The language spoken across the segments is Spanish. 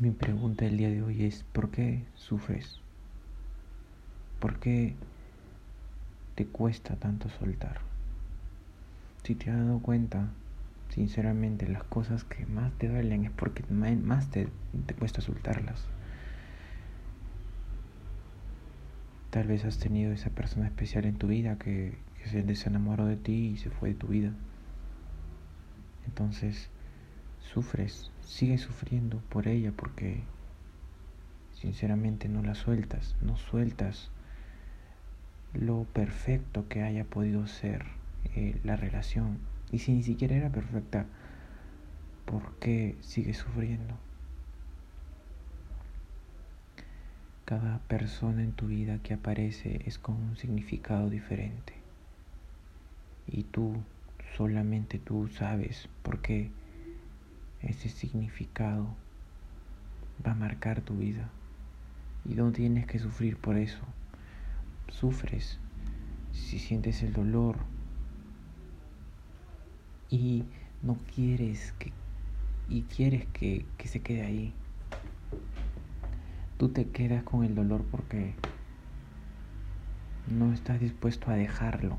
Mi pregunta del día de hoy es, ¿por qué sufres? ¿Por qué te cuesta tanto soltar? Si te has dado cuenta, sinceramente, las cosas que más te duelen es porque más te, cuesta soltarlas. Tal vez has tenido esa persona especial en tu vida que, que se desenamoró de ti y se fue de tu vida. Entonces, sufres, sigues sufriendo por ella porque sinceramente no la sueltas, no sueltas lo perfecto que haya podido ser eh, la relación. Y si ni siquiera era perfecta, ¿por qué sigues sufriendo? Cada persona en tu vida que aparece es con un significado diferente. Y tú, solamente tú sabes por qué ese significado va a marcar tu vida y no tienes que sufrir por eso. Sufres si sientes el dolor y no quieres que y quieres que, que se quede ahí. Tú te quedas con el dolor porque no estás dispuesto a dejarlo.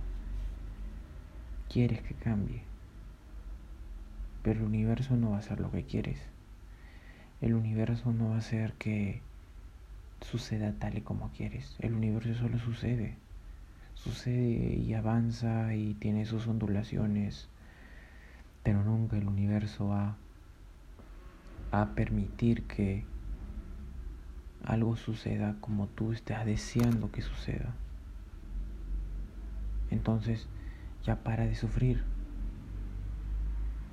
Quieres que cambie. Pero el universo no va a hacer lo que quieres. El universo no va a hacer que suceda tal y como quieres. El universo solo sucede. Sucede y avanza y tiene sus ondulaciones. Pero nunca el universo va a permitir que algo suceda como tú estás deseando que suceda. Entonces ya para de sufrir.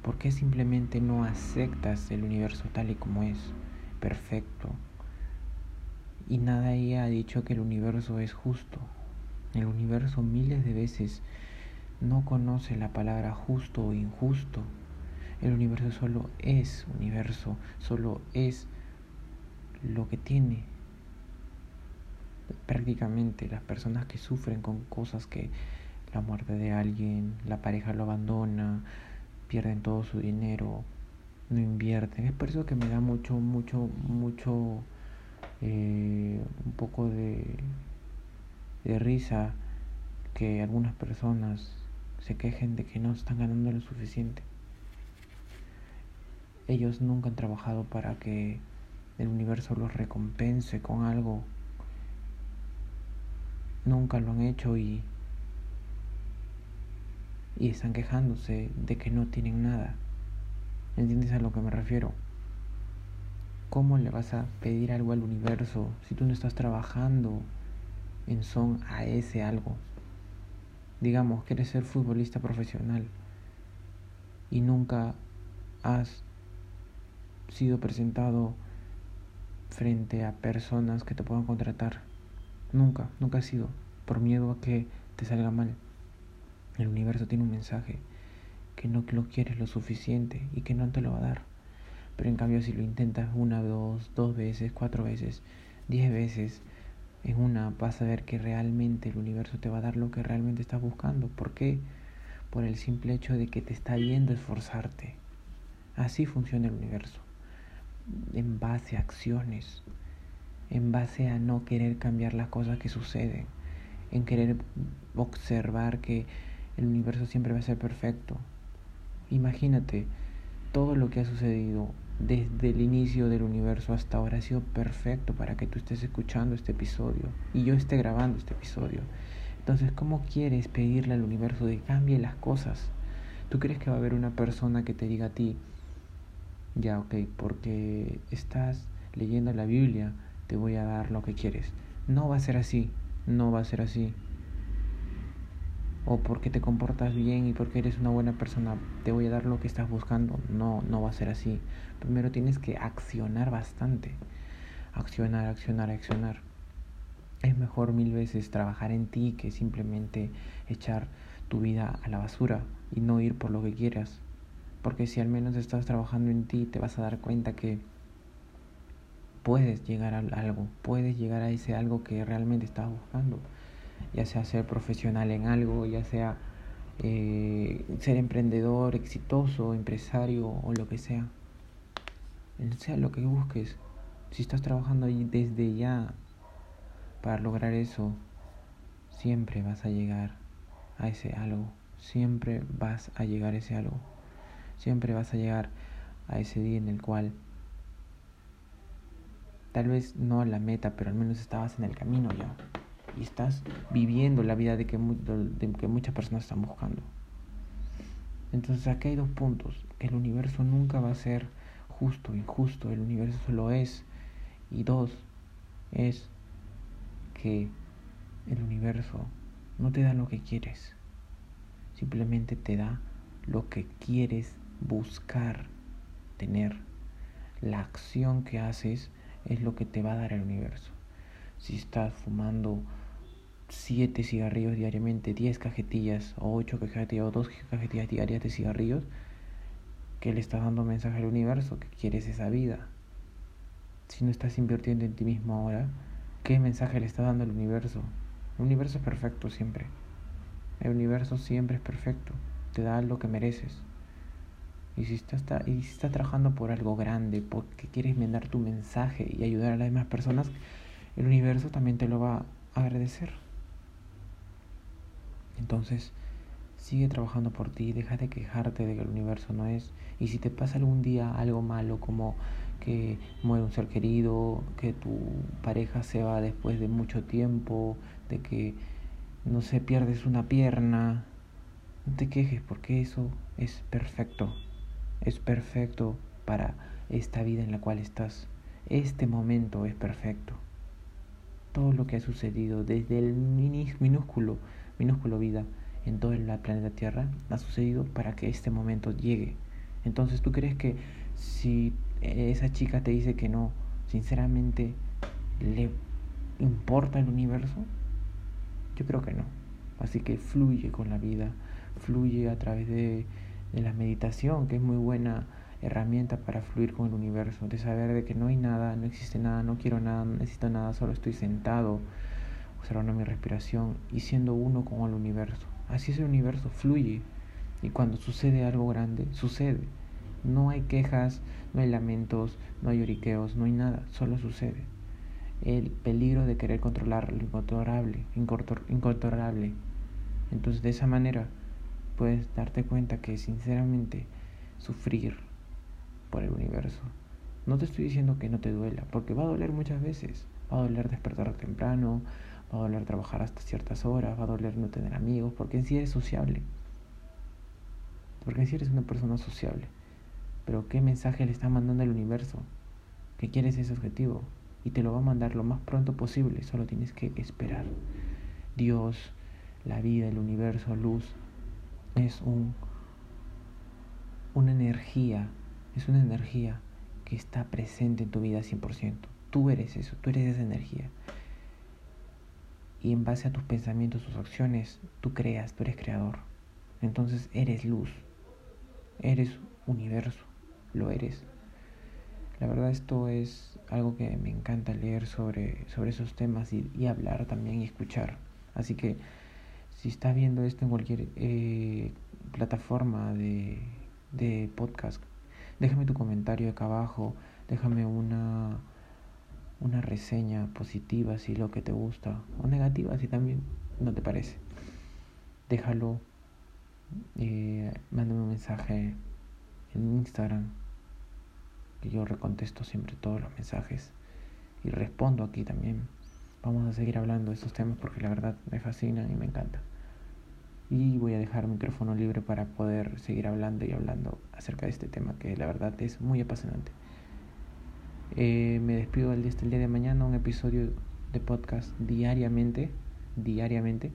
¿Por qué simplemente no aceptas el universo tal y como es? Perfecto. Y nada ahí ha dicho que el universo es justo. El universo miles de veces no conoce la palabra justo o injusto. El universo solo es universo, solo es lo que tiene. Prácticamente las personas que sufren con cosas que la muerte de alguien, la pareja lo abandona, pierden todo su dinero, no invierten. Es por eso que me da mucho, mucho, mucho, eh, un poco de, de risa que algunas personas se quejen de que no están ganando lo suficiente. Ellos nunca han trabajado para que el universo los recompense con algo. Nunca lo han hecho y y están quejándose de que no tienen nada. ¿Entiendes a lo que me refiero? ¿Cómo le vas a pedir algo al universo si tú no estás trabajando en son a ese algo? Digamos, quieres ser futbolista profesional y nunca has sido presentado frente a personas que te puedan contratar. Nunca, nunca has sido, por miedo a que te salga mal. El universo tiene un mensaje que no lo quieres lo suficiente y que no te lo va a dar. Pero en cambio si lo intentas una, dos, dos veces, cuatro veces, diez veces, en una vas a ver que realmente el universo te va a dar lo que realmente estás buscando. ¿Por qué? Por el simple hecho de que te está viendo esforzarte. Así funciona el universo. En base a acciones. En base a no querer cambiar las cosas que suceden. En querer observar que el universo siempre va a ser perfecto. Imagínate, todo lo que ha sucedido desde el inicio del universo hasta ahora ha sido perfecto para que tú estés escuchando este episodio y yo esté grabando este episodio. Entonces, ¿cómo quieres pedirle al universo de cambie las cosas? ¿Tú crees que va a haber una persona que te diga a ti, ya, ok, porque estás leyendo la Biblia, te voy a dar lo que quieres? No va a ser así, no va a ser así o porque te comportas bien y porque eres una buena persona te voy a dar lo que estás buscando. No, no va a ser así. Primero tienes que accionar bastante. Accionar, accionar, accionar. Es mejor mil veces trabajar en ti que simplemente echar tu vida a la basura y no ir por lo que quieras. Porque si al menos estás trabajando en ti, te vas a dar cuenta que puedes llegar a algo, puedes llegar a ese algo que realmente estás buscando ya sea ser profesional en algo, ya sea eh, ser emprendedor, exitoso, empresario o lo que sea. Sea lo que busques, Si estás trabajando ahí desde ya para lograr eso, siempre vas a llegar a ese algo. Siempre vas a llegar a ese algo. Siempre vas a llegar a ese día en el cual tal vez no la meta, pero al menos estabas en el camino ya. Y estás viviendo la vida de que, de que muchas personas están buscando. Entonces aquí hay dos puntos. El universo nunca va a ser justo, injusto. El universo solo es. Y dos, es que el universo no te da lo que quieres. Simplemente te da lo que quieres buscar tener. La acción que haces es lo que te va a dar el universo. Si estás fumando 7 cigarrillos diariamente, 10 cajetillas o 8 cajetillas o 2 cajetillas diarias de cigarrillos, que le estás dando mensaje al universo que quieres esa vida. Si no estás invirtiendo en ti mismo ahora, ¿qué mensaje le estás dando al universo? El universo es perfecto siempre. El universo siempre es perfecto. Te da lo que mereces. Y si estás, y si estás trabajando por algo grande, porque quieres mandar tu mensaje y ayudar a las demás personas, el universo también te lo va a agradecer. Entonces, sigue trabajando por ti, deja de quejarte de que el universo no es. Y si te pasa algún día algo malo, como que muere un ser querido, que tu pareja se va después de mucho tiempo, de que, no sé, pierdes una pierna, no te quejes porque eso es perfecto. Es perfecto para esta vida en la cual estás. Este momento es perfecto. Todo lo que ha sucedido desde el minúsculo minúsculo vida en todo el planeta Tierra ha sucedido para que este momento llegue. Entonces, ¿tú crees que si esa chica te dice que no, sinceramente, le importa el universo? Yo creo que no. Así que fluye con la vida, fluye a través de, de la meditación, que es muy buena herramienta para fluir con el universo, de saber de que no hay nada, no existe nada, no quiero nada, no necesito nada, solo estoy sentado observando mi respiración y siendo uno con el universo. Así es el universo, fluye. Y cuando sucede algo grande, sucede. No hay quejas, no hay lamentos, no hay lloriqueos, no hay nada, solo sucede. El peligro de querer controlar lo incontrolable, incontrolable. Entonces de esa manera puedes darte cuenta que sinceramente sufrir por el universo. No te estoy diciendo que no te duela, porque va a doler muchas veces. Va a doler despertar temprano, va a doler trabajar hasta ciertas horas, va a doler no tener amigos, porque en sí eres sociable. Porque en sí eres una persona sociable. Pero ¿qué mensaje le está mandando el universo? Que quieres ese objetivo y te lo va a mandar lo más pronto posible, solo tienes que esperar. Dios, la vida, el universo, luz, es un una energía, es una energía que está presente en tu vida 100%. Tú eres eso, tú eres esa energía y en base a tus pensamientos, tus acciones, tú creas, tú eres creador. Entonces eres luz, eres universo, lo eres. La verdad esto es algo que me encanta leer sobre, sobre esos temas y, hablar también y escuchar. Así que si estás viendo esto en cualquier eh, plataforma de, de podcast, déjame tu comentario acá abajo, déjame una una reseña positiva si lo que te gusta o negativa si también no te parece. Déjalo, eh, un mensaje en Instagram que yo recontesto siempre todos los mensajes y respondo aquí también. Vamos a seguir hablando de estos temas porque la verdad me fascinan y me encanta. Y voy a dejar el micrófono libre para poder seguir hablando y hablando acerca de este tema que la verdad es muy apasionante. Eh, me despido el, el día de mañana, un episodio de podcast diariamente, diariamente.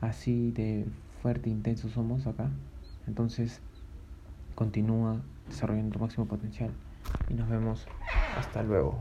Así de fuerte e intenso somos acá. Entonces, continúa desarrollando tu máximo potencial. Y nos vemos hasta luego.